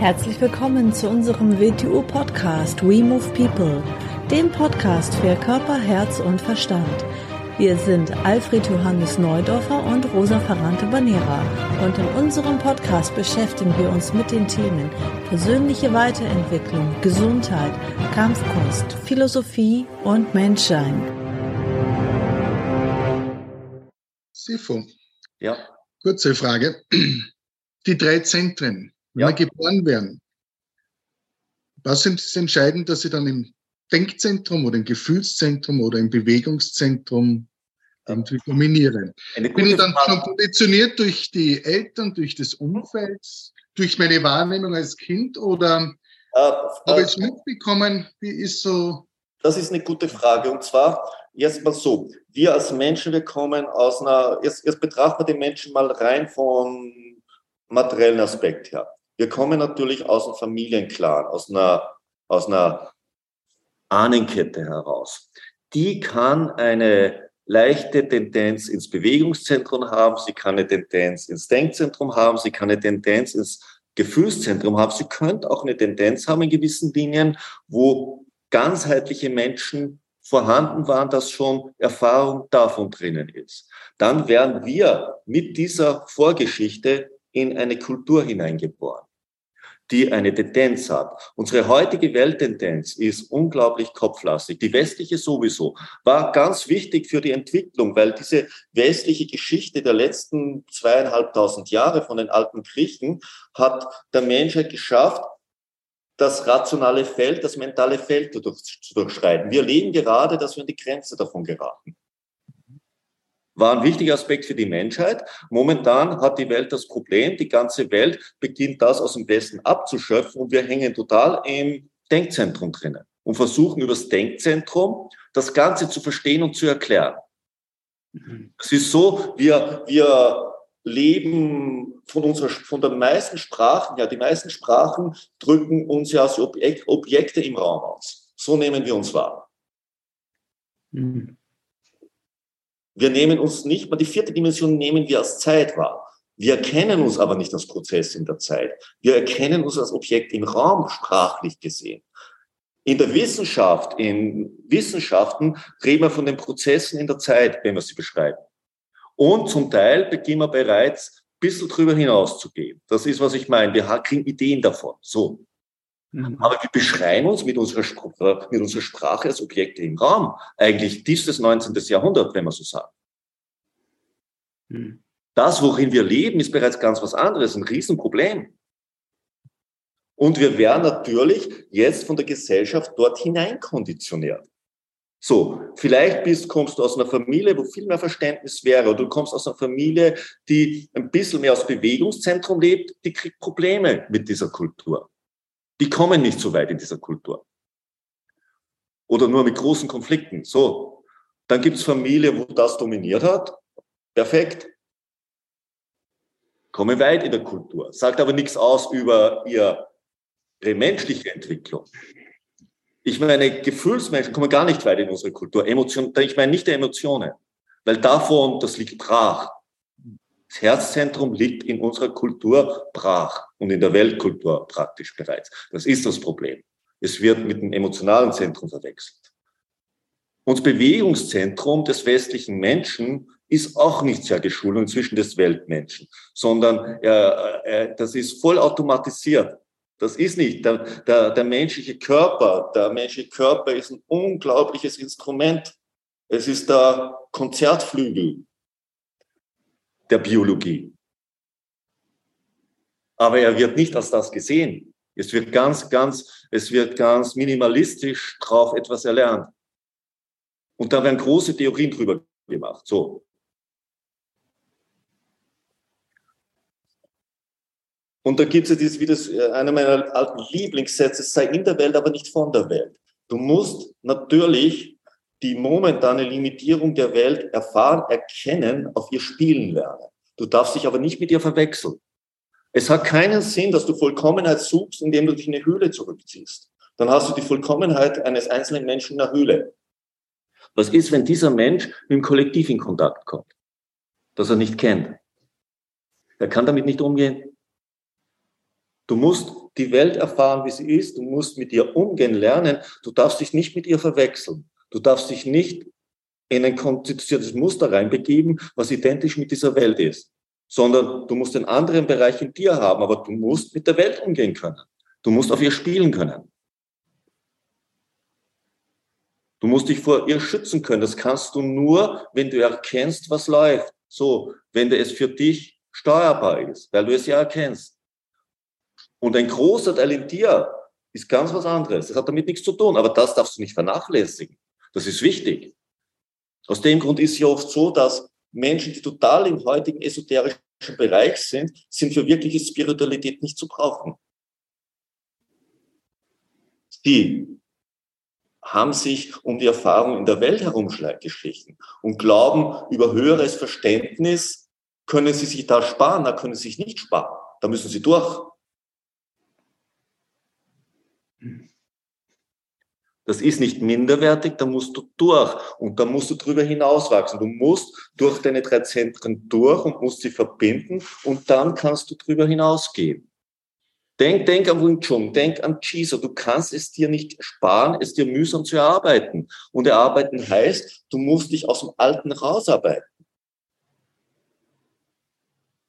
Herzlich willkommen zu unserem WTU-Podcast We Move People, dem Podcast für Körper, Herz und Verstand. Wir sind Alfred Johannes Neudorfer und Rosa Ferrante Banera und in unserem Podcast beschäftigen wir uns mit den Themen persönliche Weiterentwicklung, Gesundheit, Kampfkunst, Philosophie und Menschsein. Sifo. Ja. Kurze Frage. Die drei Zentren, wenn Ja. wir geboren werden, was ist es entscheidend, dass sie dann im Denkzentrum oder im Gefühlszentrum oder im Bewegungszentrum irgendwie dominieren? Eine Bin ich dann schon konditioniert durch die Eltern, durch das Umfeld, durch meine Wahrnehmung als Kind oder Äh, habe äh, ich es mitbekommen? Wie ist so? das ist eine gute Frage. Und zwar, jetzt mal so, wir als Menschen, wir kommen aus einer, jetzt, jetzt betrachten wir den Menschen mal rein vom materiellen Aspekt her. Wir kommen natürlich aus einem Familienclan, aus einer, aus einer Ahnenkette heraus. Die kann eine leichte Tendenz ins Bewegungszentrum haben, sie kann eine Tendenz ins Denkzentrum haben, sie kann eine Tendenz ins Gefühlszentrum haben. Sie könnte auch eine Tendenz haben in gewissen Linien, wo ganzheitliche Menschen vorhanden waren, dass schon Erfahrung davon drinnen ist. Dann werden wir mit dieser Vorgeschichte in eine Kultur hineingeboren, die eine Tendenz hat. Unsere heutige Welttendenz ist unglaublich kopflastig. Die westliche sowieso war ganz wichtig für die Entwicklung, weil diese westliche Geschichte der letzten zweieinhalbtausend Jahre von den alten Griechen hat der Menschheit geschafft, das rationale Feld, das mentale Feld zu durchschreiten. Wir erleben gerade, dass wir an die Grenze davon geraten. War ein wichtiger Aspekt für die Menschheit. Momentan hat die Welt das Problem, die ganze Welt beginnt das aus dem Westen abzuschöpfen und wir hängen total im Denkzentrum drinnen und versuchen über das Denkzentrum das Ganze zu verstehen und zu erklären. Es ist so, wir, wir leben von unserer, von den meisten Sprachen, ja, die meisten Sprachen drücken uns ja als Objek Objekte im Raum aus. So nehmen wir uns wahr. Wir nehmen uns nicht mal, die vierte Dimension nehmen wir als Zeit wahr. Wir erkennen uns aber nicht als Prozess in der Zeit. Wir erkennen uns als Objekt im Raum, sprachlich gesehen. In der Wissenschaft, in Wissenschaften reden wir von den Prozessen in der Zeit, wenn wir sie beschreiben. Und zum Teil beginnen wir bereits ein bisschen drüber hinaus zu gehen. Das ist, was ich meine. Wir kriegen Ideen davon. So. Aber wir beschreiben uns mit unserer, Spr mit unserer Sprache als Objekte im Raum. Eigentlich tiefstes 19. Jahrhundert, wenn man so sagt. Das, worin wir leben, ist bereits ganz was anderes, ein Riesenproblem. Und wir werden natürlich jetzt von der Gesellschaft dort hinein konditioniert. So, vielleicht bist, kommst du aus einer Familie, wo viel mehr Verständnis wäre, oder du kommst aus einer Familie, die ein bisschen mehr aus Bewegungszentrum lebt, die kriegt Probleme mit dieser Kultur. Die kommen nicht so weit in dieser Kultur. Oder nur mit großen Konflikten. So, dann gibt's Familie, wo das dominiert hat. Perfekt. Kommen weit in der Kultur. Sagt aber nichts aus über ihre menschliche Entwicklung. Ich meine, Gefühlsmenschen kommen gar nicht weit in unsere Kultur. Emotion, ich meine nicht der Emotionen, weil davon, das liegt brach. Das Herzzentrum liegt in unserer Kultur brach und in der Weltkultur praktisch bereits. Das ist das Problem. Es wird mit dem emotionalen Zentrum verwechselt. Und das Bewegungszentrum des westlichen Menschen ist auch nicht sehr geschult, inzwischen des Weltmenschen, sondern äh, äh, das ist voll automatisiert. Das ist nicht. Der, der, der menschliche Körper, der menschliche Körper ist ein unglaubliches Instrument. Es ist der Konzertflügel der Biologie. Aber er wird nicht als das gesehen. Es wird ganz, ganz, es wird ganz minimalistisch drauf etwas erlernt. Und da werden große Theorien drüber gemacht. So. Und da gibt es dieses, wie das, äh, einer meiner alten Lieblingssätze, sei in der Welt, aber nicht von der Welt. Du musst natürlich die momentane Limitierung der Welt erfahren, erkennen, auf ihr spielen lernen. Du darfst dich aber nicht mit ihr verwechseln. Es hat keinen Sinn, dass du Vollkommenheit suchst, indem du dich in eine Höhle zurückziehst. Dann hast du die Vollkommenheit eines einzelnen Menschen in der Höhle. Was ist, wenn dieser Mensch mit dem Kollektiv in Kontakt kommt, das er nicht kennt? Er kann damit nicht umgehen. Du musst die Welt erfahren, wie sie ist. Du musst mit ihr umgehen lernen. Du darfst dich nicht mit ihr verwechseln. Du darfst dich nicht in ein konstituiertes Muster reinbegeben, was identisch mit dieser Welt ist, sondern du musst einen anderen Bereich in dir haben, aber du musst mit der Welt umgehen können. Du musst auf ihr spielen können. Du musst dich vor ihr schützen können. Das kannst du nur, wenn du erkennst, was läuft. So, wenn es für dich steuerbar ist, weil du es ja erkennst. Und ein großer Teil in dir ist ganz was anderes. Das hat damit nichts zu tun, aber das darfst du nicht vernachlässigen. Das ist wichtig. Aus dem Grund ist es ja oft so, dass Menschen, die total im heutigen esoterischen Bereich sind, sind für wirkliche Spiritualität nicht zu brauchen. Sie haben sich um die Erfahrung in der Welt herumgeschlichen und glauben, über höheres Verständnis können sie sich da sparen, da können sie sich nicht sparen. Da müssen sie durch. Das ist nicht minderwertig, da musst du durch und da musst du drüber hinauswachsen. Du musst durch deine drei Zentren durch und musst sie verbinden und dann kannst du drüber hinausgehen. Denk, denk an Wing Chun, denk an Chiso. Du kannst es dir nicht sparen, es dir mühsam zu erarbeiten. Und erarbeiten heißt, du musst dich aus dem Alten rausarbeiten.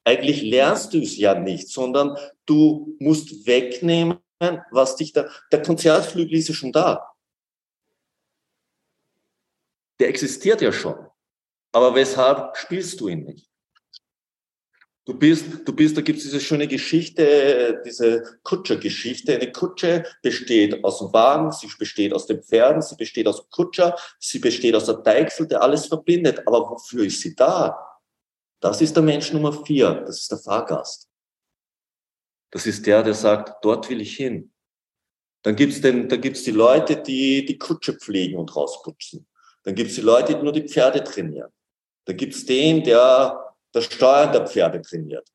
Eigentlich lernst du es ja nicht, sondern du musst wegnehmen, was dich da, der Konzertflügel ist ja schon da der existiert ja schon. Aber weshalb spielst du ihn nicht? Du bist, du bist, da gibt es diese schöne Geschichte, diese Kutschergeschichte. Eine Kutsche besteht aus dem Wagen, sie besteht aus den Pferden, sie besteht aus dem Kutscher, sie besteht aus der Deichsel, der alles verbindet. Aber wofür ist sie da? Das ist der Mensch Nummer vier, das ist der Fahrgast. Das ist der, der sagt, dort will ich hin. Dann gibt's den, da gibt's die Leute, die die Kutsche pflegen und rausputzen. Dann gibt es die Leute, die nur die Pferde trainieren. Dann gibt es den, der das Steuern der Pferde trainiert.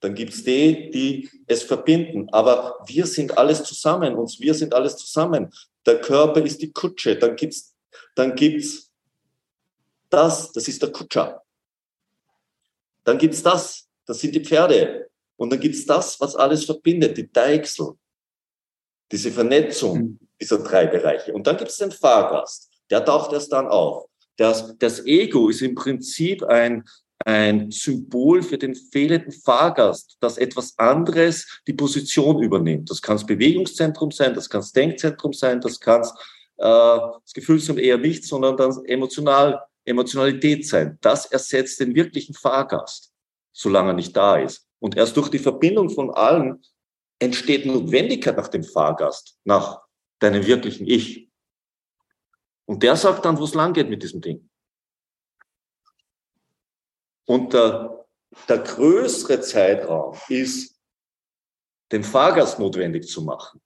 Dann gibt es die, die es verbinden. Aber wir sind alles zusammen. Uns, wir sind alles zusammen. Der Körper ist die Kutsche. Dann gibt's, dann gibt's das. Das ist der Kutscher. Dann gibt's das. Das sind die Pferde. Und dann gibt's das, was alles verbindet, die Deichsel. Diese Vernetzung dieser drei Bereiche. Und dann gibt's den Fahrgast der taucht erst dann auf. Das, das Ego ist im Prinzip ein, ein Symbol für den fehlenden Fahrgast, dass etwas anderes die Position übernimmt. Das kann das Bewegungszentrum sein, das kann das Denkzentrum sein, das kann äh, das Gefühlszentrum eher nicht, sondern dann emotional, Emotionalität sein. Das ersetzt den wirklichen Fahrgast, solange er nicht da ist. Und erst durch die Verbindung von allen entsteht Notwendigkeit nach dem Fahrgast, nach deinem wirklichen Ich. Und der sagt dann, wo es lang geht mit diesem Ding. Und der, der größere Zeitraum ist, den Fahrgast notwendig zu machen.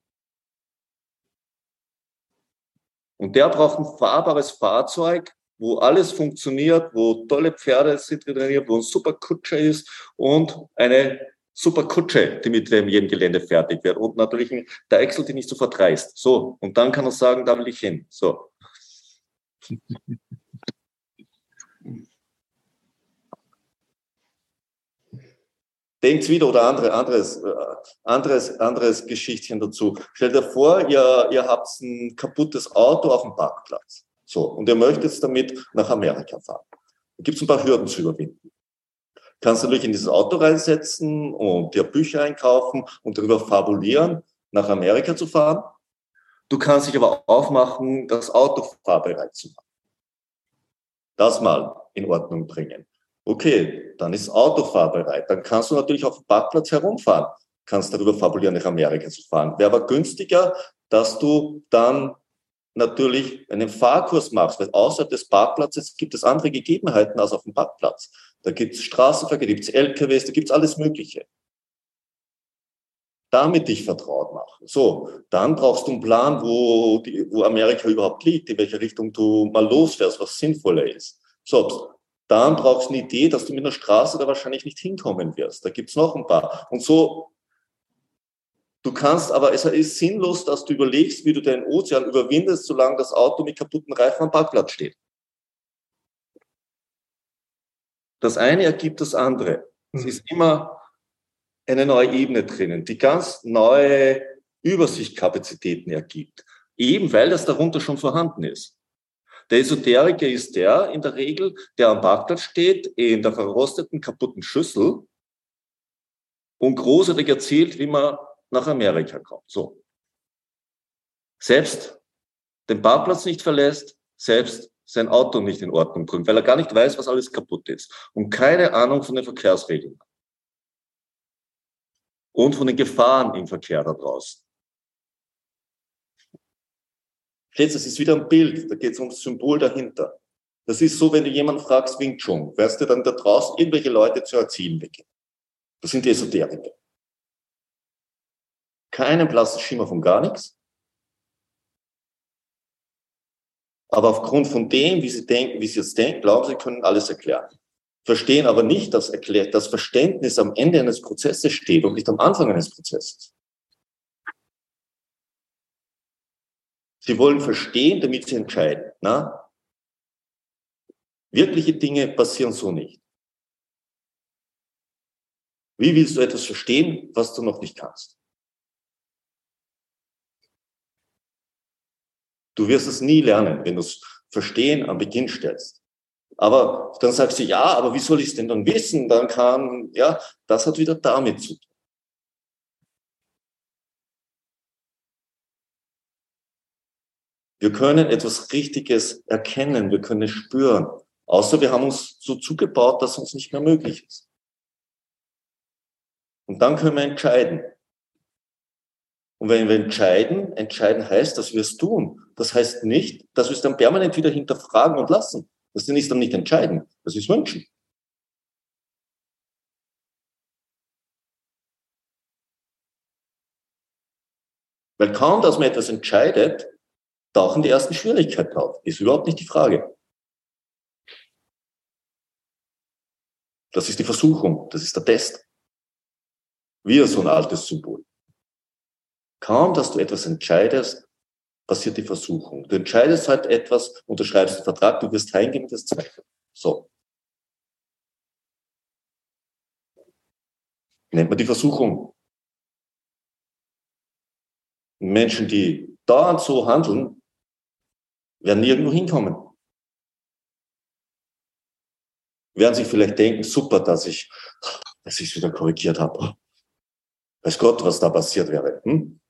Und der braucht ein fahrbares Fahrzeug, wo alles funktioniert, wo tolle Pferde sind trainiert, wo ein super Kutscher ist und eine super Kutsche, die mit jedem Gelände fertig wird. Und natürlich ein Deichsel, die nicht so verdreist. So. Und dann kann er sagen, da will ich hin. So. Denkt wieder oder andere, anderes, äh, anderes, anderes Geschichtchen dazu. Stellt dir vor, ihr, ihr habt ein kaputtes Auto auf dem Parkplatz. So, und ihr möchtet damit nach Amerika fahren. Da gibt es ein paar Hürden zu überwinden. Kannst du natürlich in dieses Auto reinsetzen und dir Bücher einkaufen und darüber fabulieren, nach Amerika zu fahren. Du kannst dich aber aufmachen, das Auto fahrbereit zu machen. Das mal in Ordnung bringen. Okay, dann ist Auto fahrbereit. Dann kannst du natürlich auf dem Parkplatz herumfahren. Kannst darüber fabulieren, nach Amerika zu fahren. Wäre aber günstiger, dass du dann natürlich einen Fahrkurs machst, weil außerhalb des Parkplatzes gibt es andere Gegebenheiten als auf dem Parkplatz. Da gibt es Straßenverkehr, da gibt es LKWs, da gibt es alles Mögliche damit dich vertraut machen. So, dann brauchst du einen Plan, wo, die, wo Amerika überhaupt liegt, in welche Richtung du mal losfährst, was sinnvoller ist. So, dann brauchst du eine Idee, dass du mit einer Straße da wahrscheinlich nicht hinkommen wirst. Da gibt's noch ein paar. Und so, du kannst, aber es ist sinnlos, dass du überlegst, wie du den Ozean überwindest, solange das Auto mit kaputten Reifen am Parkplatz steht. Das eine ergibt das andere. Es ist immer eine neue Ebene drinnen, die ganz neue Übersichtskapazitäten ergibt. Eben weil das darunter schon vorhanden ist. Der Esoteriker ist der in der Regel, der am Parkplatz steht, in der verrosteten, kaputten Schüssel und großartig erzählt, wie man nach Amerika kommt. So. Selbst den Parkplatz nicht verlässt, selbst sein Auto nicht in Ordnung bringt, weil er gar nicht weiß, was alles kaputt ist und keine Ahnung von den Verkehrsregeln hat. Und von den Gefahren im Verkehr da draußen. Jetzt, das ist wieder ein Bild, da geht es ums Symbol dahinter. Das ist so, wenn du jemanden fragst, Wing Chun, wirst du dann da draußen irgendwelche Leute zu erziehen beginnen. Das sind die Esoteriker. Keinen blassen Schimmer von gar nichts. Aber aufgrund von dem, wie sie denken, wie sie jetzt denken, glauben sie können alles erklären. Verstehen aber nicht, dass erklärt, das Verständnis am Ende eines Prozesses steht und nicht am Anfang eines Prozesses. Sie wollen verstehen, damit sie entscheiden. Na? Wirkliche Dinge passieren so nicht. Wie willst du etwas verstehen, was du noch nicht kannst? Du wirst es nie lernen, wenn du es verstehen am Beginn stellst. Aber dann sagst du, ja, aber wie soll ich es denn dann wissen? Dann kann, ja, das hat wieder damit zu tun. Wir können etwas Richtiges erkennen, wir können es spüren. Außer wir haben uns so zugebaut, dass uns nicht mehr möglich ist. Und dann können wir entscheiden. Und wenn wir entscheiden, entscheiden heißt, dass wir es tun. Das heißt nicht, dass wir es dann permanent wieder hinterfragen und lassen. Das ist dann nicht entscheiden. Das ist wünschen. Weil kaum, dass man etwas entscheidet, tauchen die ersten Schwierigkeiten auf. Ist überhaupt nicht die Frage. Das ist die Versuchung, das ist der Test. Wieder so ein altes Symbol. Kaum, dass du etwas entscheidest, passiert die Versuchung. Du entscheidest halt etwas, unterschreibst einen Vertrag, du wirst heimgehen das Zweifel. So. Nennt man die Versuchung. Menschen, die dauernd so handeln, werden nirgendwo hinkommen. Werden sich vielleicht denken, super, dass ich, dass ich es wieder korrigiert habe. Weiß Gott, was da passiert wäre. Hm?